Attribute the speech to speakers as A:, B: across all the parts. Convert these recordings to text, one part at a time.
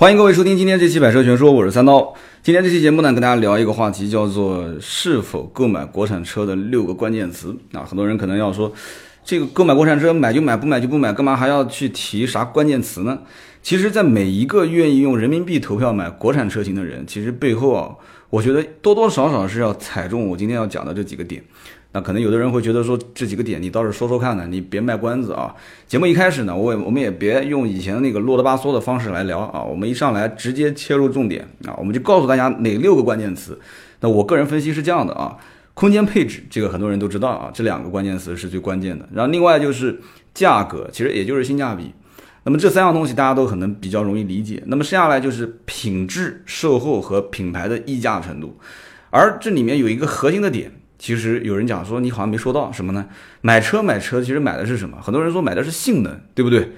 A: 欢迎各位收听今天这期《百车全说》，我是三刀。今天这期节目呢，跟大家聊一个话题，叫做是否购买国产车的六个关键词啊。很多人可能要说，这个购买国产车买就买，不买就不买，干嘛还要去提啥关键词呢？其实，在每一个愿意用人民币投票买国产车型的人，其实背后啊，我觉得多多少少是要踩中我今天要讲的这几个点。那可能有的人会觉得说这几个点你倒是说说看呢，你别卖关子啊。节目一开始呢，我也我们也别用以前的那个啰里吧嗦的方式来聊啊，我们一上来直接切入重点啊，我们就告诉大家哪六个关键词。那我个人分析是这样的啊，空间配置这个很多人都知道啊，这两个关键词是最关键的。然后另外就是价格，其实也就是性价比。那么这三样东西大家都可能比较容易理解。那么剩下来就是品质、售后和品牌的溢价程度，而这里面有一个核心的点。其实有人讲说你好像没说到什么呢？买车买车，其实买的是什么？很多人说买的是性能，对不对？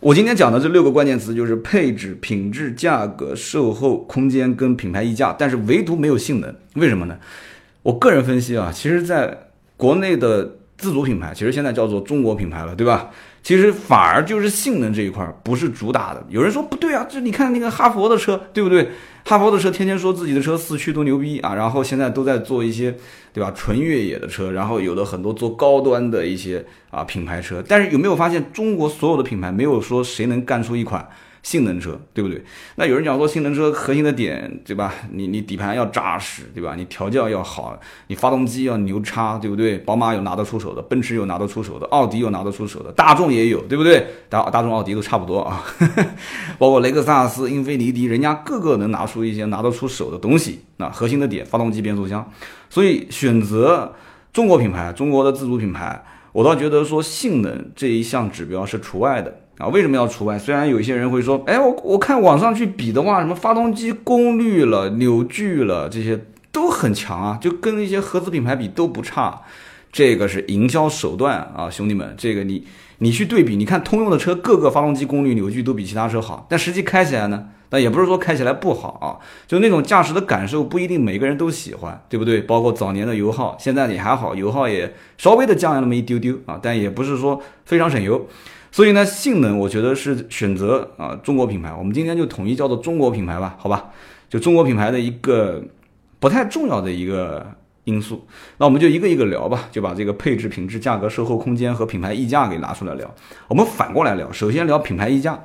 A: 我今天讲的这六个关键词就是配置、品质、价格、售后、空间跟品牌溢价，但是唯独没有性能，为什么呢？我个人分析啊，其实在国内的自主品牌，其实现在叫做中国品牌了，对吧？其实反而就是性能这一块不是主打的。有人说不对啊，这你看那个哈佛的车，对不对？哈佛的车天天说自己的车四驱多牛逼啊，然后现在都在做一些，对吧？纯越野的车，然后有的很多做高端的一些啊品牌车。但是有没有发现，中国所有的品牌没有说谁能干出一款？性能车对不对？那有人讲说性能车核心的点对吧？你你底盘要扎实对吧？你调教要好，你发动机要牛叉对不对？宝马有拿得出手的，奔驰有拿得出手的，奥迪有拿得出手的，大众也有对不对？大大众奥迪都差不多啊，包括雷克萨斯、英菲尼迪，人家个个能拿出一些拿得出手的东西。那核心的点，发动机、变速箱。所以选择中国品牌，中国的自主品牌，我倒觉得说性能这一项指标是除外的。啊，为什么要除外？虽然有一些人会说，哎，我我看网上去比的话，什么发动机功率了、扭矩了，这些都很强啊，就跟一些合资品牌比都不差。这个是营销手段啊，兄弟们，这个你你去对比，你看通用的车，各个发动机功率、扭矩都比其他车好，但实际开起来呢，那也不是说开起来不好啊，就那种驾驶的感受不一定每个人都喜欢，对不对？包括早年的油耗，现在也还好，油耗也稍微的降了那么一丢丢啊，但也不是说非常省油。所以呢，性能我觉得是选择啊中国品牌，我们今天就统一叫做中国品牌吧，好吧？就中国品牌的一个不太重要的一个因素，那我们就一个一个聊吧，就把这个配置、品质、价格、售后空间和品牌溢价给拿出来聊。我们反过来聊，首先聊品牌溢价。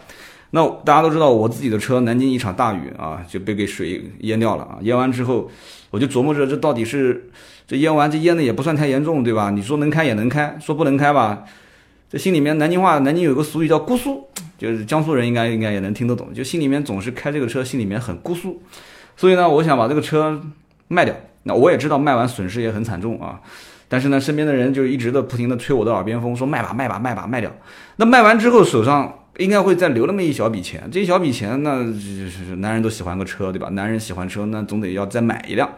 A: 那大家都知道，我自己的车南京一场大雨啊，就被给水淹掉了啊，淹完之后，我就琢磨着这到底是这淹完这淹的也不算太严重，对吧？你说能开也能开，说不能开吧？这心里面南京话，南京有个俗语叫“姑苏”，就是江苏人应该应该也能听得懂。就心里面总是开这个车，心里面很姑苏。所以呢，我想把这个车卖掉。那我也知道卖完损失也很惨重啊。但是呢，身边的人就一直的不停的吹我的耳边风，说卖吧卖吧卖吧卖掉。那卖完之后手上应该会再留那么一小笔钱。这一小笔钱，那是男人都喜欢个车，对吧？男人喜欢车，那总得要再买一辆。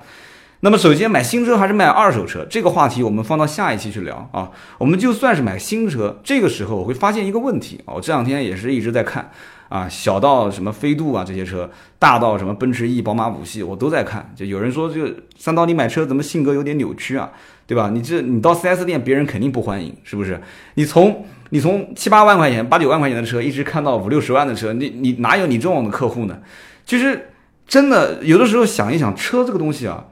A: 那么首先买新车还是买二手车这个话题我们放到下一期去聊啊。我们就算是买新车，这个时候我会发现一个问题啊。我这两天也是一直在看啊，小到什么飞度啊这些车，大到什么奔驰 E、宝马五系，我都在看。就有人说这个三刀你买车怎么性格有点扭曲啊，对吧？你这你到 4S 店别人肯定不欢迎，是不是？你从你从七八万块钱、八九万块钱的车一直看到五六十万的车，你你哪有你这种的客户呢？其实真的有的时候想一想，车这个东西啊。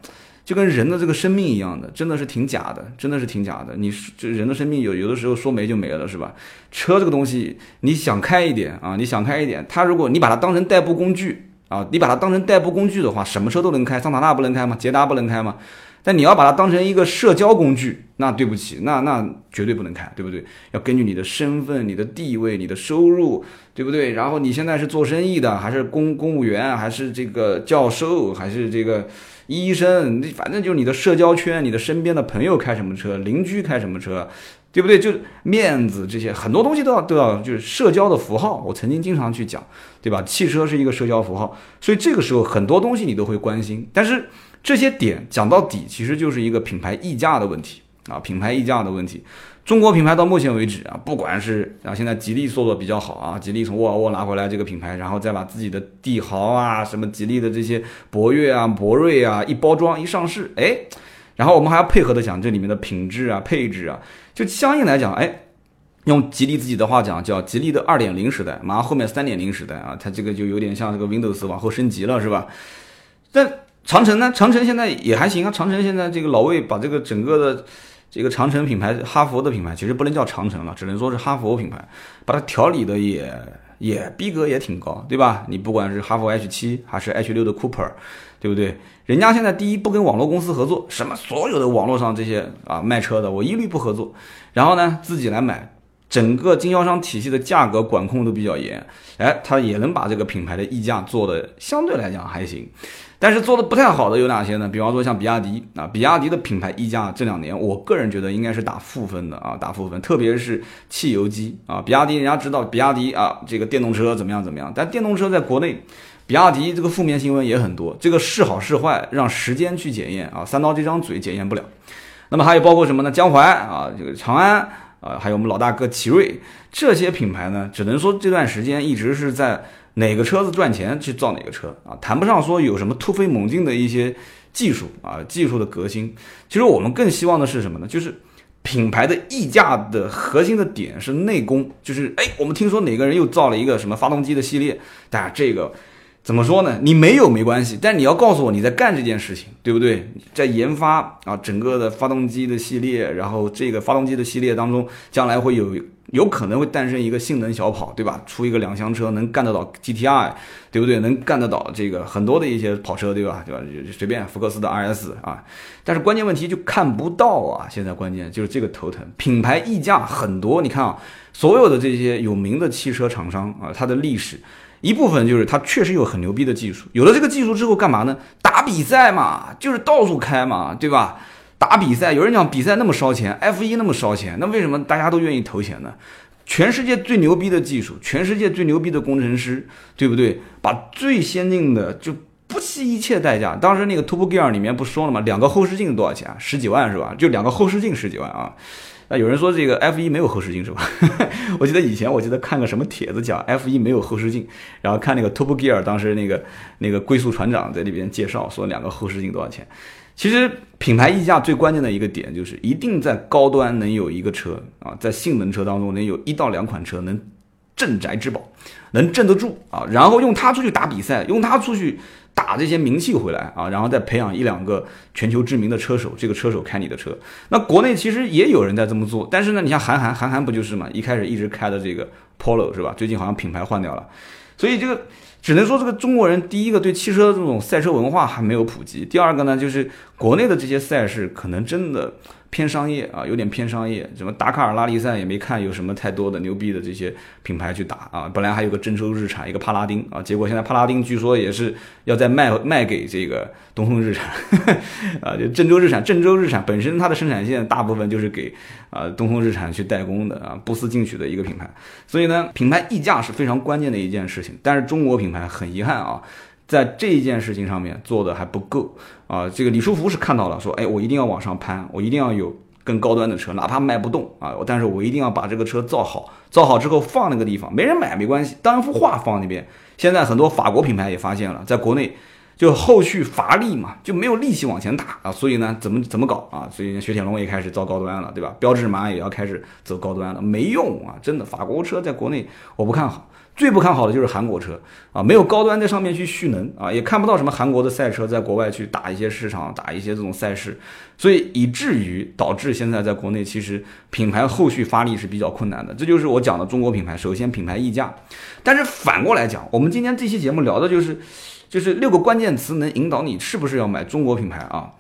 A: 就跟人的这个生命一样的，真的是挺假的，真的是挺假的。你这人的生命有有的时候说没就没了，是吧？车这个东西，你想开一点啊，你想开一点，它如果你把它当成代步工具啊，你把它当成代步工具的话，什么车都能开，桑塔纳不能开吗？捷达不能开吗？但你要把它当成一个社交工具，那对不起，那那绝对不能开，对不对？要根据你的身份、你的地位、你的收入，对不对？然后你现在是做生意的，还是公公务员，还是这个教授，还是这个？医生，你反正就是你的社交圈，你的身边的朋友开什么车，邻居开什么车，对不对？就面子这些很多东西都要都要，就是社交的符号。我曾经经常去讲，对吧？汽车是一个社交符号，所以这个时候很多东西你都会关心。但是这些点讲到底，其实就是一个品牌溢价的问题啊，品牌溢价的问题。中国品牌到目前为止啊，不管是啊，现在吉利做的比较好啊，吉利从沃尔沃拿回来这个品牌，然后再把自己的帝豪啊、什么吉利的这些博越啊、博瑞啊一包装一上市，哎，然后我们还要配合的讲这里面的品质啊、配置啊，就相应来讲，哎，用吉利自己的话讲，叫吉利的二点零时代，马上后面三点零时代啊，它这个就有点像这个 Windows 往后升级了，是吧？但长城呢？长城现在也还行啊。长城现在这个老魏把这个整个的这个长城品牌，哈佛的品牌，其实不能叫长城了，只能说是哈佛品牌，把它调理的也也逼格也挺高，对吧？你不管是哈佛 H 七还是 H 六的 Cooper，对不对？人家现在第一不跟网络公司合作，什么所有的网络上这些啊卖车的，我一律不合作。然后呢，自己来买。整个经销商体系的价格管控都比较严，哎，它也能把这个品牌的溢价做的相对来讲还行，但是做的不太好的有哪些呢？比方说像比亚迪啊，比亚迪的品牌溢价这两年，我个人觉得应该是打负分的啊，打负分，特别是汽油机啊，比亚迪人家知道比亚迪啊这个电动车怎么样怎么样，但电动车在国内，比亚迪这个负面新闻也很多，这个是好是坏让时间去检验啊，三刀这张嘴检验不了。那么还有包括什么呢？江淮啊，这个长安。啊，还有我们老大哥奇瑞这些品牌呢，只能说这段时间一直是在哪个车子赚钱去造哪个车啊，谈不上说有什么突飞猛进的一些技术啊，技术的革新。其实我们更希望的是什么呢？就是品牌的溢价的核心的点是内功，就是哎，我们听说哪个人又造了一个什么发动机的系列，但这个。怎么说呢？你没有没关系，但你要告诉我你在干这件事情，对不对？在研发啊，整个的发动机的系列，然后这个发动机的系列当中，将来会有有可能会诞生一个性能小跑，对吧？出一个两厢车能干得到 GTI，对不对？能干得到这个很多的一些跑车，对吧？对吧？随便福克斯的 RS 啊，但是关键问题就看不到啊！现在关键就是这个头疼，品牌溢价很多。你看啊，所有的这些有名的汽车厂商啊，它的历史。一部分就是它确实有很牛逼的技术，有了这个技术之后干嘛呢？打比赛嘛，就是到处开嘛，对吧？打比赛，有人讲比赛那么烧钱，F 一那么烧钱，那为什么大家都愿意投钱呢？全世界最牛逼的技术，全世界最牛逼的工程师，对不对？把最先进的就不惜一切代价。当时那个 Top Gear 里面不说了吗？两个后视镜多少钱？十几万是吧？就两个后视镜十几万啊。啊，有人说这个 F 一没有后视镜是吧？我记得以前我记得看个什么帖子讲 F 一没有后视镜，然后看那个 Top Gear 当时那个那个龟速船长在里边介绍说两个后视镜多少钱。其实品牌溢价最关键的一个点就是一定在高端能有一个车啊，在性能车当中能有一到两款车能镇宅之宝，能镇得住啊，然后用它出去打比赛，用它出去。打这些名气回来啊，然后再培养一两个全球知名的车手，这个车手开你的车。那国内其实也有人在这么做，但是呢，你像韩寒，韩寒不就是嘛？一开始一直开的这个 Polo 是吧？最近好像品牌换掉了，所以这个只能说这个中国人第一个对汽车这种赛车文化还没有普及，第二个呢就是国内的这些赛事可能真的。偏商业啊，有点偏商业。什么达喀尔拉力赛也没看有什么太多的牛逼的这些品牌去打啊。本来还有个郑州日产，一个帕拉丁啊，结果现在帕拉丁据说也是要再卖卖给这个东风日产 啊。就郑州日产，郑州日产本身它的生产线大部分就是给啊东风日产去代工的啊，不思进取的一个品牌。所以呢，品牌溢价是非常关键的一件事情。但是中国品牌很遗憾啊。在这一件事情上面做的还不够啊！这个李书福是看到了，说，哎，我一定要往上攀，我一定要有更高端的车，哪怕卖不动啊，但是我一定要把这个车造好，造好之后放那个地方，没人买没关系，当一幅画放那边。现在很多法国品牌也发现了，在国内就后续乏力嘛，就没有力气往前打啊，所以呢，怎么怎么搞啊？所以雪铁龙也开始造高端了，对吧？标致马也要开始走高端了，没用啊！真的，法国车在国内我不看好。最不看好的就是韩国车啊，没有高端在上面去蓄能啊，也看不到什么韩国的赛车在国外去打一些市场，打一些这种赛事，所以以至于导致现在在国内其实品牌后续发力是比较困难的。这就是我讲的中国品牌，首先品牌溢价，但是反过来讲，我们今天这期节目聊的就是，就是六个关键词能引导你是不是要买中国品牌啊？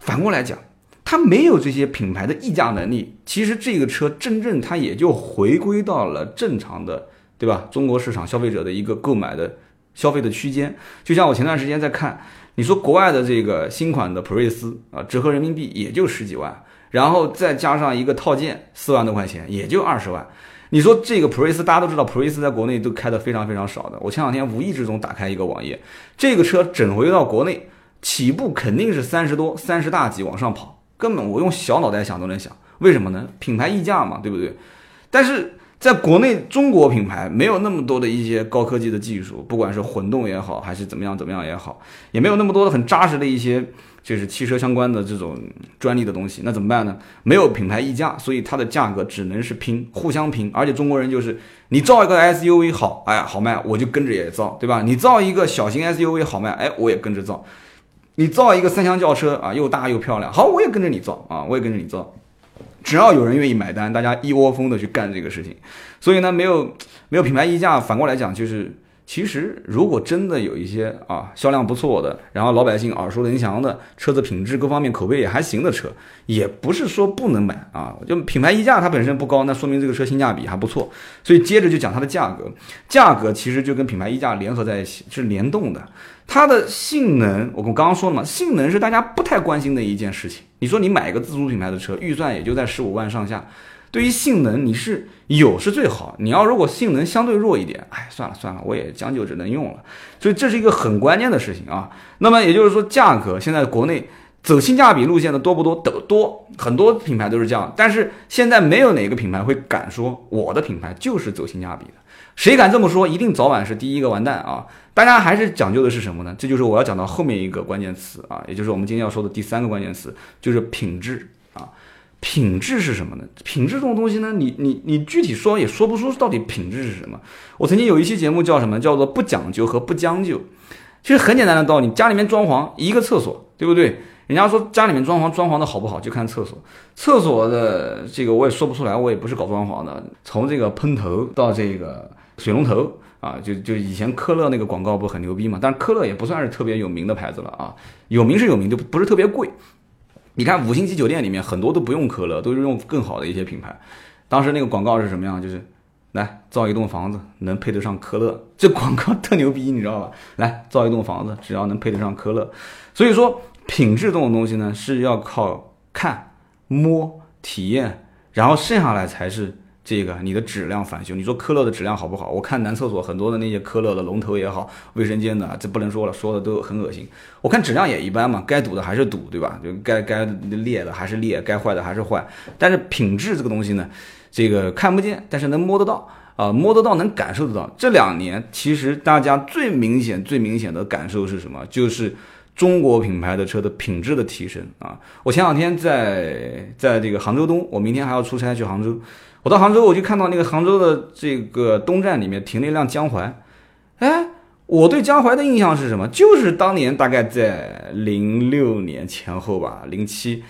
A: 反过来讲，它没有这些品牌的溢价能力，其实这个车真正它也就回归到了正常的。对吧？中国市场消费者的一个购买的消费的区间，就像我前段时间在看，你说国外的这个新款的普锐斯啊，折合人民币也就十几万，然后再加上一个套件四万多块钱，也就二十万。你说这个普锐斯，大家都知道，普锐斯在国内都开的非常非常少的。我前两天无意之中打开一个网页，这个车整回到国内，起步肯定是三十多、三十大几往上跑，根本我用小脑袋想都能想，为什么呢？品牌溢价嘛，对不对？但是。在国内中国品牌没有那么多的一些高科技的技术，不管是混动也好，还是怎么样怎么样也好，也没有那么多的很扎实的一些就是汽车相关的这种专利的东西，那怎么办呢？没有品牌溢价，所以它的价格只能是拼，互相拼。而且中国人就是你造一个 SUV 好，哎呀好卖，我就跟着也造，对吧？你造一个小型 SUV 好卖，哎我也跟着造。你造一个三厢轿车啊，又大又漂亮，好我也跟着你造啊，我也跟着你造。只要有人愿意买单，大家一窝蜂的去干这个事情，所以呢，没有没有品牌溢价，反过来讲就是，其实如果真的有一些啊销量不错的，然后老百姓耳熟能详的车子品质各方面口碑也还行的车，也不是说不能买啊。就品牌溢价它本身不高，那说明这个车性价比还不错。所以接着就讲它的价格，价格其实就跟品牌溢价联合在一起，是联动的。它的性能，我刚刚说了嘛，性能是大家不太关心的一件事情。你说你买一个自主品牌的车，预算也就在十五万上下，对于性能你是有是最好。你要如果性能相对弱一点，哎，算了算了，我也将就只能用了。所以这是一个很关键的事情啊。那么也就是说，价格现在国内走性价比路线的多不多？得多，很多品牌都是这样。但是现在没有哪个品牌会敢说我的品牌就是走性价比的。谁敢这么说，一定早晚是第一个完蛋啊！大家还是讲究的是什么呢？这就是我要讲到后面一个关键词啊，也就是我们今天要说的第三个关键词，就是品质。品质是什么呢？品质这种东西呢，你你你具体说也说不出到底品质是什么。我曾经有一期节目叫什么？叫做不讲究和不将就。其实很简单的道理，家里面装潢一个厕所，对不对？人家说家里面装潢装潢的好不好，就看厕所。厕所的这个我也说不出来，我也不是搞装潢的。从这个喷头到这个水龙头啊，就就以前科勒那个广告不很牛逼嘛？但是科勒也不算是特别有名的牌子了啊，有名是有名，就不是特别贵。你看五星级酒店里面很多都不用可乐，都是用更好的一些品牌。当时那个广告是什么样？就是来造一栋房子能配得上可乐，这广告特牛逼，你知道吧？来造一栋房子，只要能配得上可乐，所以说。品质这种东西呢，是要靠看、摸、体验，然后剩下来才是这个你的质量返修。你说科勒的质量好不好？我看男厕所很多的那些科勒的龙头也好，卫生间的这不能说了，说的都很恶心。我看质量也一般嘛，该堵的还是堵，对吧？就该该裂的还是裂，该坏的还是坏。但是品质这个东西呢，这个看不见，但是能摸得到啊，摸得到能感受得到。这两年其实大家最明显、最明显的感受是什么？就是。中国品牌的车的品质的提升啊！我前两天在在这个杭州东，我明天还要出差去杭州。我到杭州，我就看到那个杭州的这个东站里面停了一辆江淮。哎，我对江淮的印象是什么？就是当年大概在零六年前后吧，零七，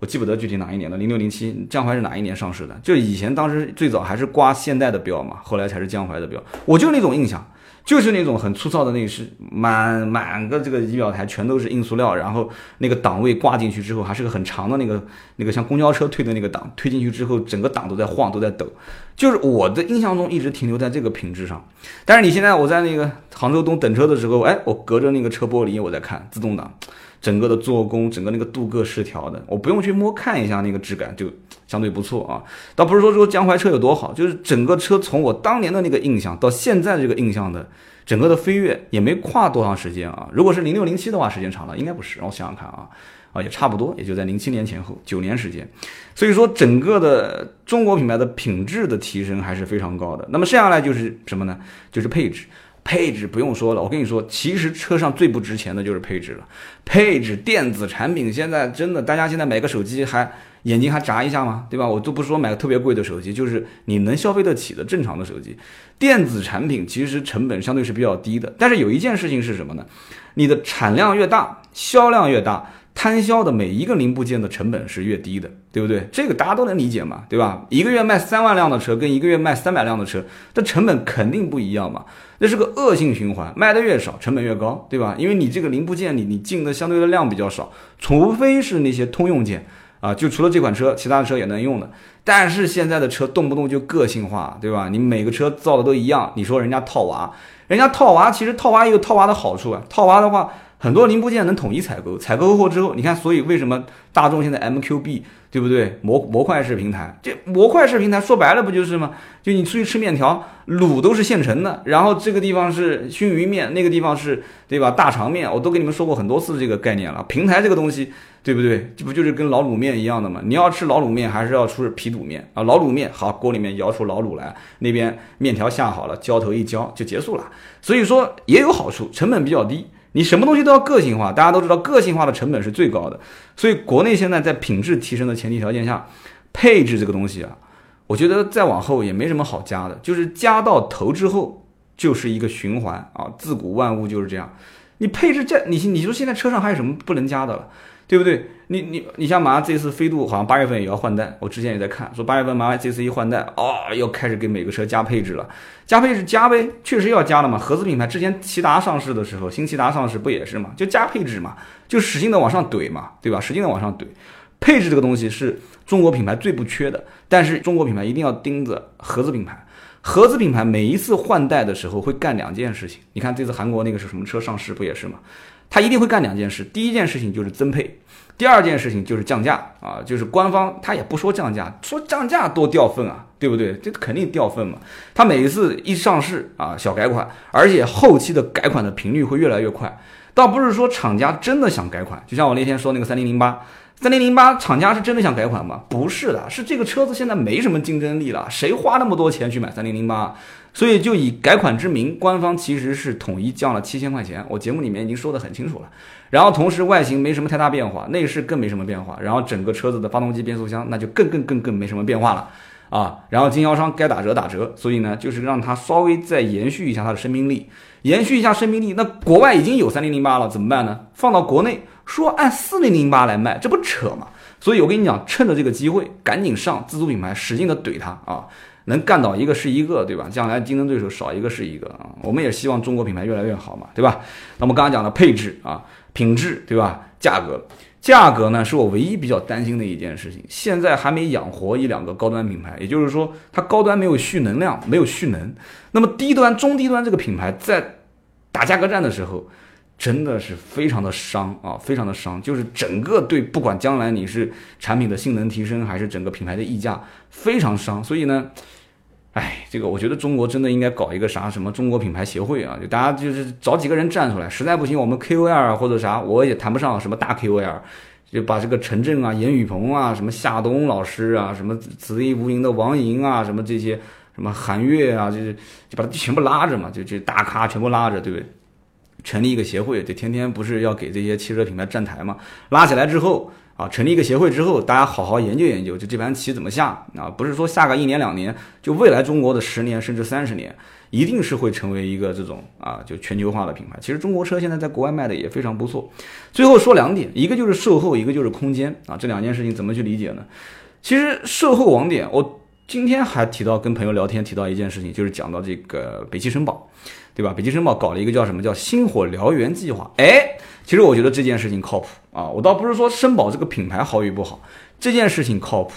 A: 我记不得具体哪一年了。零六零七，江淮是哪一年上市的？就以前当时最早还是挂现代的标嘛，后来才是江淮的标。我就那种印象。就是那种很粗糙的内饰，满满个这个仪表台全都是硬塑料，然后那个档位挂进去之后，还是个很长的那个那个像公交车推的那个档，推进去之后，整个档都在晃，都在抖。就是我的印象中一直停留在这个品质上。但是你现在我在那个杭州东等车的时候，哎，我隔着那个车玻璃我在看自动挡。整个的做工，整个那个镀铬饰条的，我不用去摸看一下那个质感就相对不错啊。倒不是说说江淮车有多好，就是整个车从我当年的那个印象到现在这个印象的整个的飞跃也没跨多长时间啊。如果是零六零七的话，时间长了，应该不是。让我想想看啊，啊也差不多，也就在零七年前后九年时间。所以说整个的中国品牌的品质的提升还是非常高的。那么剩下来就是什么呢？就是配置。配置不用说了，我跟你说，其实车上最不值钱的就是配置了。配置电子产品现在真的，大家现在买个手机还眼睛还眨一下吗？对吧？我都不说买个特别贵的手机，就是你能消费得起的正常的手机，电子产品其实成本相对是比较低的。但是有一件事情是什么呢？你的产量越大，销量越大。摊销的每一个零部件的成本是越低的，对不对？这个大家都能理解嘛，对吧？一个月卖三万辆的车，跟一个月卖三百辆的车，这成本肯定不一样嘛。那是个恶性循环，卖的越少，成本越高，对吧？因为你这个零部件，里你进的相对的量比较少，除非是那些通用件啊，就除了这款车，其他的车也能用的。但是现在的车动不动就个性化，对吧？你每个车造的都一样，你说人家套娃，人家套娃，其实套娃也有套娃的好处啊。套娃的话。很多零部件能统一采购，采购货之后，你看，所以为什么大众现在 MQB 对不对？模模块式平台，这模块式平台说白了不就是吗？就你出去吃面条，卤都是现成的，然后这个地方是熏鱼面，那个地方是对吧？大肠面，我都跟你们说过很多次这个概念了。平台这个东西，对不对？这不就是跟老卤面一样的吗？你要吃老卤面，还是要出皮肚面啊？老卤面好，锅里面舀出老卤来，那边面条下好了，浇头一浇就结束了。所以说也有好处，成本比较低。你什么东西都要个性化，大家都知道个性化的成本是最高的，所以国内现在在品质提升的前提条件下，配置这个东西啊，我觉得再往后也没什么好加的，就是加到头之后就是一个循环啊，自古万物就是这样，你配置这，你你说现在车上还有什么不能加的了？对不对？你你你像马上这次飞度好像八月份也要换代，我之前也在看，说八月份马上这次一换代，哦，要开始给每个车加配置了，加配置加呗，确实要加了嘛。合资品牌之前骐达上市的时候，新骐达上市不也是嘛，就加配置嘛，就使劲的往上怼嘛，对吧？使劲的往上怼，配置这个东西是中国品牌最不缺的，但是中国品牌一定要盯着合资品牌，合资品牌每一次换代的时候会干两件事情，你看这次韩国那个是什么车上市不也是嘛？他一定会干两件事，第一件事情就是增配，第二件事情就是降价啊，就是官方他也不说降价，说降价多掉份啊，对不对？这肯定掉份嘛。他每一次一上市啊，小改款，而且后期的改款的频率会越来越快，倒不是说厂家真的想改款，就像我那天说那个三零零八。三零零八厂家是真的想改款吗？不是的，是这个车子现在没什么竞争力了，谁花那么多钱去买三零零八？所以就以改款之名，官方其实是统一降了七千块钱。我节目里面已经说得很清楚了。然后同时外形没什么太大变化，内饰更没什么变化，然后整个车子的发动机、变速箱那就更更更更没什么变化了啊。然后经销商该打折打折，所以呢就是让它稍微再延续一下它的生命力，延续一下生命力。那国外已经有三零零八了，怎么办呢？放到国内。说按四零零八来卖，这不扯吗？所以我跟你讲，趁着这个机会，赶紧上自主品牌，使劲的怼它啊！能干倒一个是一个，对吧？将来竞争对手少一个是一个啊！我们也希望中国品牌越来越好嘛，对吧？那么刚刚讲的配置啊、品质，对吧？价格，价格呢是我唯一比较担心的一件事情。现在还没养活一两个高端品牌，也就是说，它高端没有蓄能量，没有蓄能。那么低端、中低端这个品牌在打价格战的时候。真的是非常的伤啊，非常的伤，就是整个对不管将来你是产品的性能提升，还是整个品牌的溢价，非常伤。所以呢，哎，这个我觉得中国真的应该搞一个啥什么中国品牌协会啊，就大家就是找几个人站出来，实在不行我们 KOL 或者啥，我也谈不上什么大 KOL，就把这个陈震啊、严雨鹏啊、什么夏冬老师啊、什么子亦无名的王莹啊、什么这些什么韩月啊，就是就把他全部拉着嘛，就就大咖全部拉着，对不对？成立一个协会，这天天不是要给这些汽车品牌站台吗？拉起来之后啊，成立一个协会之后，大家好好研究研究，就这盘棋怎么下啊？不是说下个一年两年，就未来中国的十年甚至三十年，一定是会成为一个这种啊，就全球化的品牌。其实中国车现在在国外卖的也非常不错。最后说两点，一个就是售后，一个就是空间啊，这两件事情怎么去理解呢？其实售后网点，我今天还提到跟朋友聊天提到一件事情，就是讲到这个北汽绅宝。对吧？北汽绅宝搞了一个叫什么叫“星火燎原计划”。哎，其实我觉得这件事情靠谱啊。我倒不是说绅宝这个品牌好与不好，这件事情靠谱。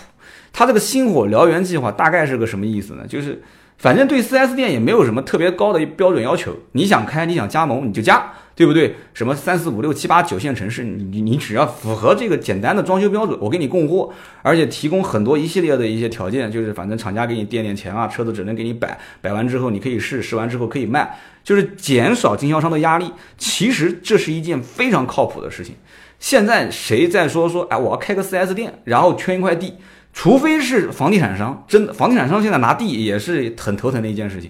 A: 它这个“星火燎原计划”大概是个什么意思呢？就是反正对 4S 店也没有什么特别高的标准要求，你想开，你想加盟，你就加。对不对？什么三四五六七八九线城市，你你你只要符合这个简单的装修标准，我给你供货，而且提供很多一系列的一些条件，就是反正厂家给你垫垫钱啊，车子只能给你摆，摆完之后你可以试，试完之后可以卖，就是减少经销商的压力。其实这是一件非常靠谱的事情。现在谁在说说，哎，我要开个 4S 店，然后圈一块地，除非是房地产商，真的房地产商现在拿地也是很头疼的一件事情。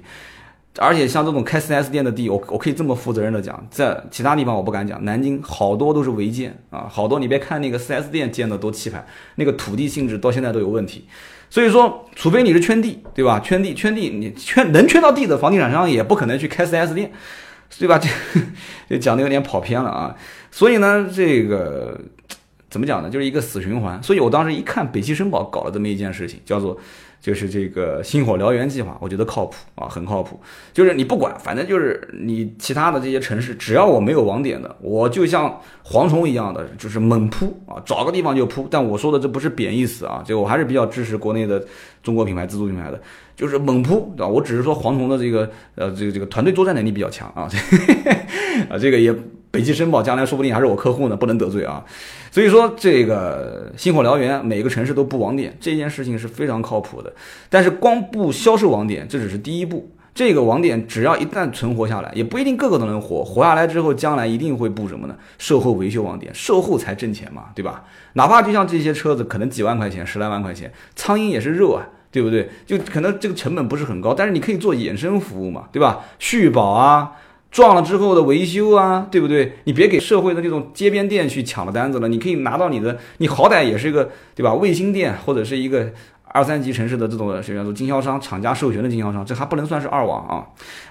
A: 而且像这种开 4S 店的地，我我可以这么负责任的讲，在其他地方我不敢讲，南京好多都是违建啊，好多你别看那个 4S 店建的多气派，那个土地性质到现在都有问题。所以说，除非你是圈地，对吧？圈地圈地，你圈 能圈到地的房地产商也不可能去开 4S 店，对吧？这 讲的有点跑偏了啊。所以呢，这个怎么讲呢？就是一个死循环。所以我当时一看北汽绅宝搞了这么一件事情，叫做。就是这个星火燎原计划，我觉得靠谱啊，很靠谱。就是你不管，反正就是你其他的这些城市，只要我没有网点的，我就像蝗虫一样的，就是猛扑啊，找个地方就扑。但我说的这不是贬义词啊，就我还是比较支持国内的中国品牌、自主品牌的，就是猛扑，对吧？我只是说蝗虫的这个呃这个这个团队作战能力比较强啊，啊这个也。北汽绅宝将来说不定还是我客户呢，不能得罪啊。所以说这个星火燎原，每个城市都布网点，这件事情是非常靠谱的。但是光布销售网点，这只是第一步。这个网点只要一旦存活下来，也不一定个个都能活。活下来之后，将来一定会布什么呢？售后维修网点，售后才挣钱嘛，对吧？哪怕就像这些车子，可能几万块钱、十来万块钱，苍蝇也是肉啊，对不对？就可能这个成本不是很高，但是你可以做衍生服务嘛，对吧？续保啊，撞了之后的维修啊，对不对？你别给社会的那种街边店去抢了单子了，你可以拿到你的，你好歹也是一个对吧？卫星店或者是一个。二三级城市的这种叫做经销商、厂家授权的经销商，这还不能算是二网啊。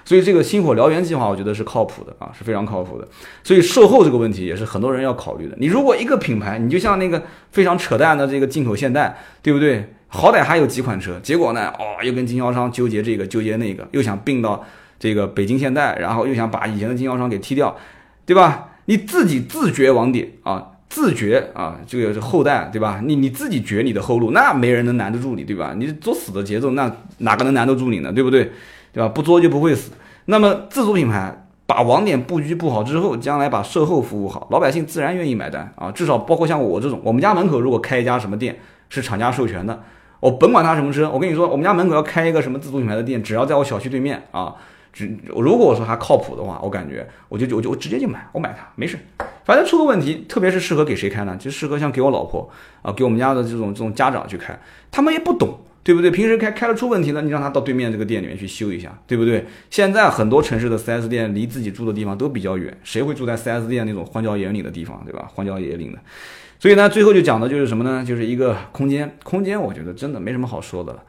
A: 所以这个星火燎原计划，我觉得是靠谱的啊，是非常靠谱的。所以售后这个问题也是很多人要考虑的。你如果一个品牌，你就像那个非常扯淡的这个进口现代，对不对？好歹还有几款车，结果呢，哦，又跟经销商纠结这个纠结那个，又想并到这个北京现代，然后又想把以前的经销商给踢掉，对吧？你自己自掘网点啊。自觉啊，这个后代，对吧？你你自己掘你的后路，那没人能拦得住你，对吧？你作死的节奏，那哪个能拦得住你呢？对不对？对吧？不作就不会死。那么自主品牌把网点布局布好之后，将来把售后服务好，老百姓自然愿意买单啊。至少包括像我这种，我们家门口如果开一家什么店是厂家授权的，我甭管他什么车，我跟你说，我们家门口要开一个什么自主品牌的店，只要在我小区对面啊。只如果我说还靠谱的话，我感觉我就我就我直接就买，我买它没事，反正出个问题，特别是适合给谁开呢？就适合像给我老婆啊，给我们家的这种这种家长去开，他们也不懂，对不对？平时开开了出问题了，你让他到对面这个店里面去修一下，对不对？现在很多城市的 4S 店离自己住的地方都比较远，谁会住在 4S 店那种荒郊野岭的地方，对吧？荒郊野岭的，所以呢，最后就讲的就是什么呢？就是一个空间，空间，我觉得真的没什么好说的了。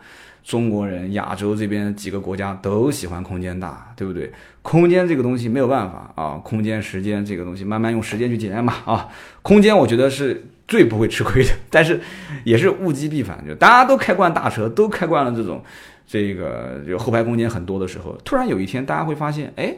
A: 中国人、亚洲这边几个国家都喜欢空间大，对不对？空间这个东西没有办法啊，空间、时间这个东西慢慢用时间去检验嘛啊。空间我觉得是最不会吃亏的，但是也是物极必反，就大家都开惯大车，都开惯了这种这个就后排空间很多的时候，突然有一天大家会发现，哎，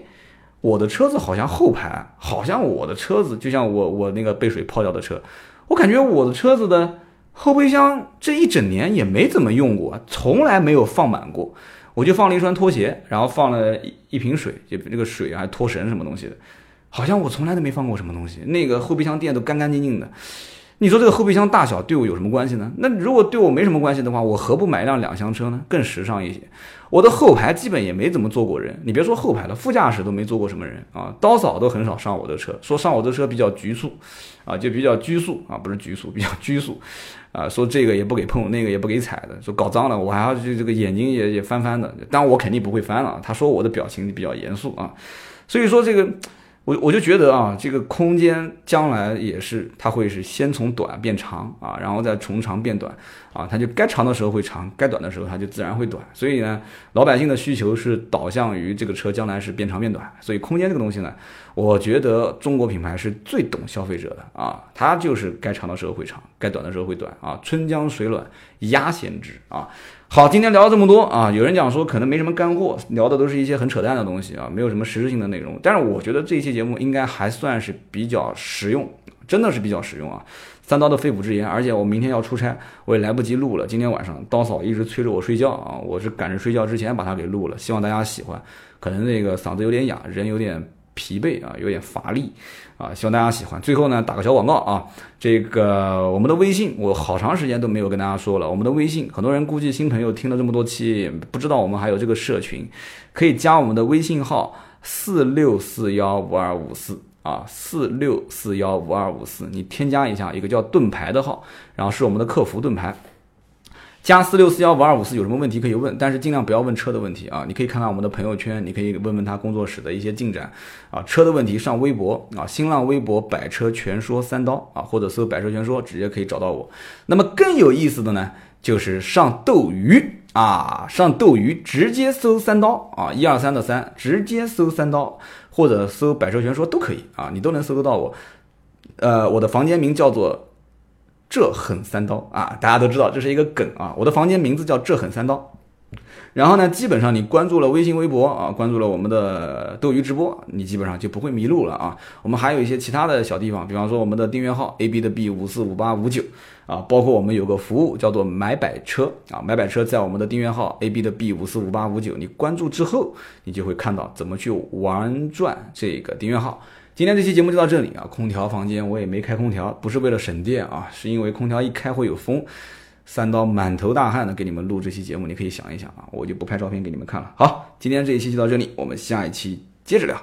A: 我的车子好像后排，好像我的车子就像我我那个被水泡掉的车，我感觉我的车子的。后备箱这一整年也没怎么用过，从来没有放满过。我就放了一双拖鞋，然后放了一一瓶水，就那个水还拖绳什么东西的，好像我从来都没放过什么东西。那个后备箱垫都干干净净的。你说这个后备箱大小对我有什么关系呢？那如果对我没什么关系的话，我何不买一辆两厢车呢？更时尚一些。我的后排基本也没怎么坐过人，你别说后排了，副驾驶都没坐过什么人啊。刀嫂都很少上我的车，说上我的车比较局促，啊，就比较拘束啊，不是拘束，比较拘束，啊，说这个也不给碰，那个也不给踩的，说搞脏了我还要去这个眼睛也也翻翻的，但我肯定不会翻了。他说我的表情比较严肃啊，所以说这个。我我就觉得啊，这个空间将来也是，它会是先从短变长啊，然后再从长变短啊，它就该长的时候会长，该短的时候它就自然会短。所以呢，老百姓的需求是导向于这个车将来是变长变短。所以空间这个东西呢，我觉得中国品牌是最懂消费者的啊，它就是该长的时候会长，该短的时候会短啊，春江水暖鸭先知啊。好，今天聊了这么多啊，有人讲说可能没什么干货，聊的都是一些很扯淡的东西啊，没有什么实质性的内容。但是我觉得这一期节目应该还算是比较实用，真的是比较实用啊。三刀的肺腑之言，而且我明天要出差，我也来不及录了。今天晚上刀嫂一直催着我睡觉啊，我是赶着睡觉之前把它给录了，希望大家喜欢。可能那个嗓子有点哑，人有点。疲惫啊，有点乏力啊，希望大家喜欢。最后呢，打个小广告啊，这个我们的微信，我好长时间都没有跟大家说了。我们的微信，很多人估计新朋友听了这么多期，不知道我们还有这个社群，可以加我们的微信号四六四幺五二五四啊，四六四幺五二五四，你添加一下一个叫盾牌的号，然后是我们的客服盾牌。加四六四幺五二五四有什么问题可以问，但是尽量不要问车的问题啊！你可以看看我们的朋友圈，你可以问问他工作室的一些进展啊。车的问题上微博啊，新浪微博“百车全说三刀”啊，或者搜“百车全说”，直接可以找到我。那么更有意思的呢，就是上斗鱼啊，上斗鱼直接搜“三刀”啊，一二三的三，直接搜“三刀”或者搜“百车全说”都可以啊，你都能搜得到我。呃，我的房间名叫做。这狠三刀啊！大家都知道这是一个梗啊。我的房间名字叫这狠三刀。然后呢，基本上你关注了微信、微博啊，关注了我们的斗鱼直播，你基本上就不会迷路了啊。我们还有一些其他的小地方，比方说我们的订阅号 A B 的 B 五四五八五九啊，包括我们有个服务叫做买百车啊，买百车在我们的订阅号 A B 的 B 五四五八五九，你关注之后，你就会看到怎么去玩转这个订阅号。今天这期节目就到这里啊，空调房间我也没开空调，不是为了省电啊，是因为空调一开会有风。三刀满头大汗的给你们录这期节目，你可以想一想啊，我就不拍照片给你们看了。好，今天这一期就到这里，我们下一期接着聊。